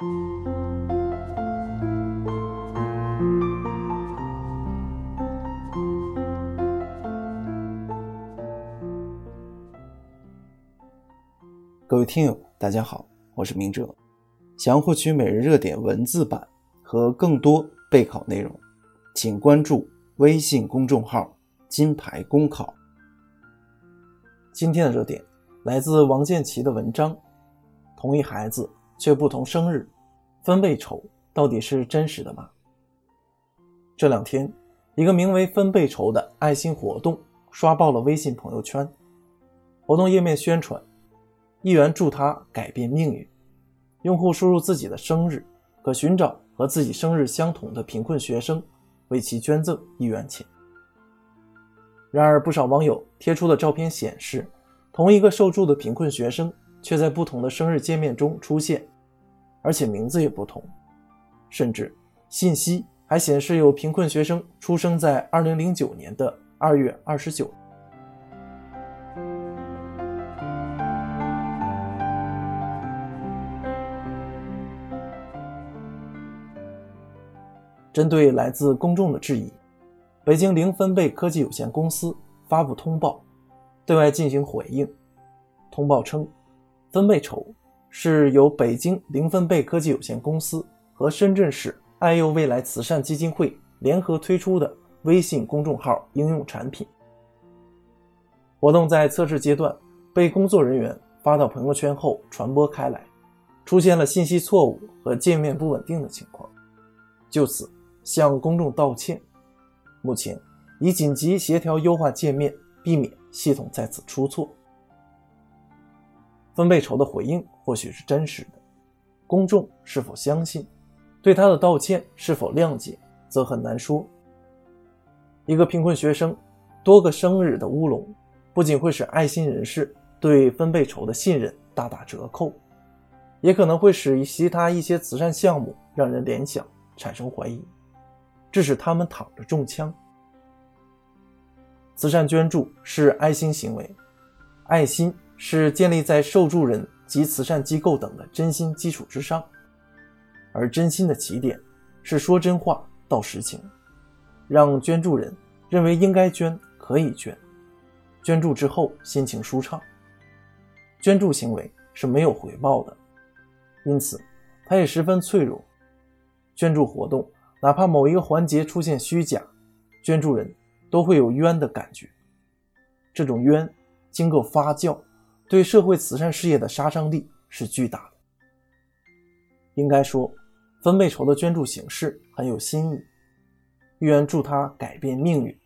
各位听友，大家好，我是明哲。想要获取每日热点文字版和更多备考内容，请关注微信公众号“金牌公考”。今天的热点来自王建奇的文章：同一孩子却不同生日，分贝仇到底是真实的吗？这两天，一个名为“分贝仇”的爱心活动刷爆了微信朋友圈，活动页面宣传。一元助他改变命运。用户输入自己的生日，可寻找和自己生日相同的贫困学生，为其捐赠一元钱。然而，不少网友贴出的照片显示，同一个受助的贫困学生却在不同的生日界面中出现，而且名字也不同，甚至信息还显示有贫困学生出生在2009年的2月29日。针对来自公众的质疑，北京零分贝科技有限公司发布通报，对外进行回应。通报称，分贝筹是由北京零分贝科技有限公司和深圳市爱幼未来慈善基金会联合推出的微信公众号应用产品。活动在测试阶段被工作人员发到朋友圈后传播开来，出现了信息错误和界面不稳定的情况，就此。向公众道歉，目前已紧急协调优化界面，避免系统再次出错。分贝筹的回应或许是真实的，公众是否相信，对他的道歉是否谅解，则很难说。一个贫困学生多个生日的乌龙，不仅会使爱心人士对分贝筹的信任大打折扣，也可能会使其他一些慈善项目让人联想，产生怀疑。致使他们躺着中枪。慈善捐助是爱心行为，爱心是建立在受助人及慈善机构等的真心基础之上，而真心的起点是说真话、道实情，让捐助人认为应该捐、可以捐，捐助之后心情舒畅。捐助行为是没有回报的，因此它也十分脆弱。捐助活动。哪怕某一个环节出现虚假，捐助人都会有冤的感觉。这种冤经过发酵，对社会慈善事业的杀伤力是巨大的。应该说，分贝筹的捐助形式很有新意。一元助他改变命运，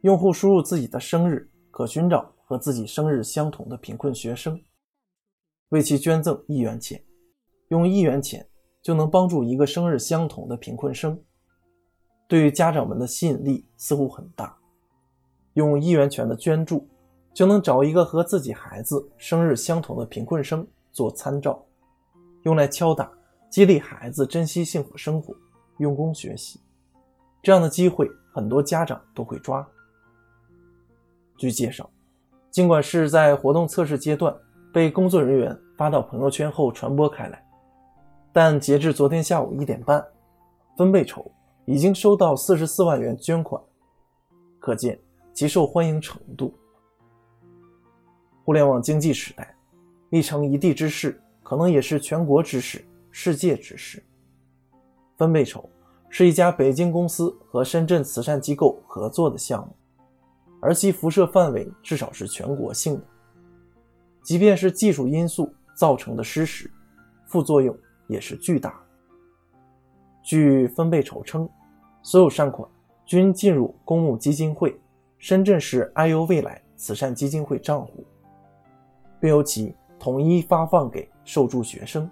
用户输入自己的生日，可寻找和自己生日相同的贫困学生，为其捐赠一元钱。用一元钱就能帮助一个生日相同的贫困生。对于家长们的吸引力似乎很大，用一元钱的捐助就能找一个和自己孩子生日相同的贫困生做参照，用来敲打激励孩子珍惜幸福生活、用功学习。这样的机会很多家长都会抓。据介绍，尽管是在活动测试阶段被工作人员发到朋友圈后传播开来，但截至昨天下午一点半，分贝筹。已经收到四十四万元捐款，可见其受欢迎程度。互联网经济时代，一城一地之势，可能也是全国之势、世界之势。分贝筹是一家北京公司和深圳慈善机构合作的项目，而其辐射范围至少是全国性的。即便是技术因素造成的失实，副作用也是巨大。据分贝筹称。所有善款均进入公募基金会深圳市爱优未来慈善基金会账户，并由其统一发放给受助学生。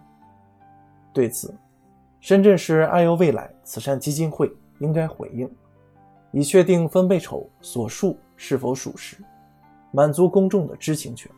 对此，深圳市爱优未来慈善基金会应该回应，以确定分贝丑所述是否属实，满足公众的知情权。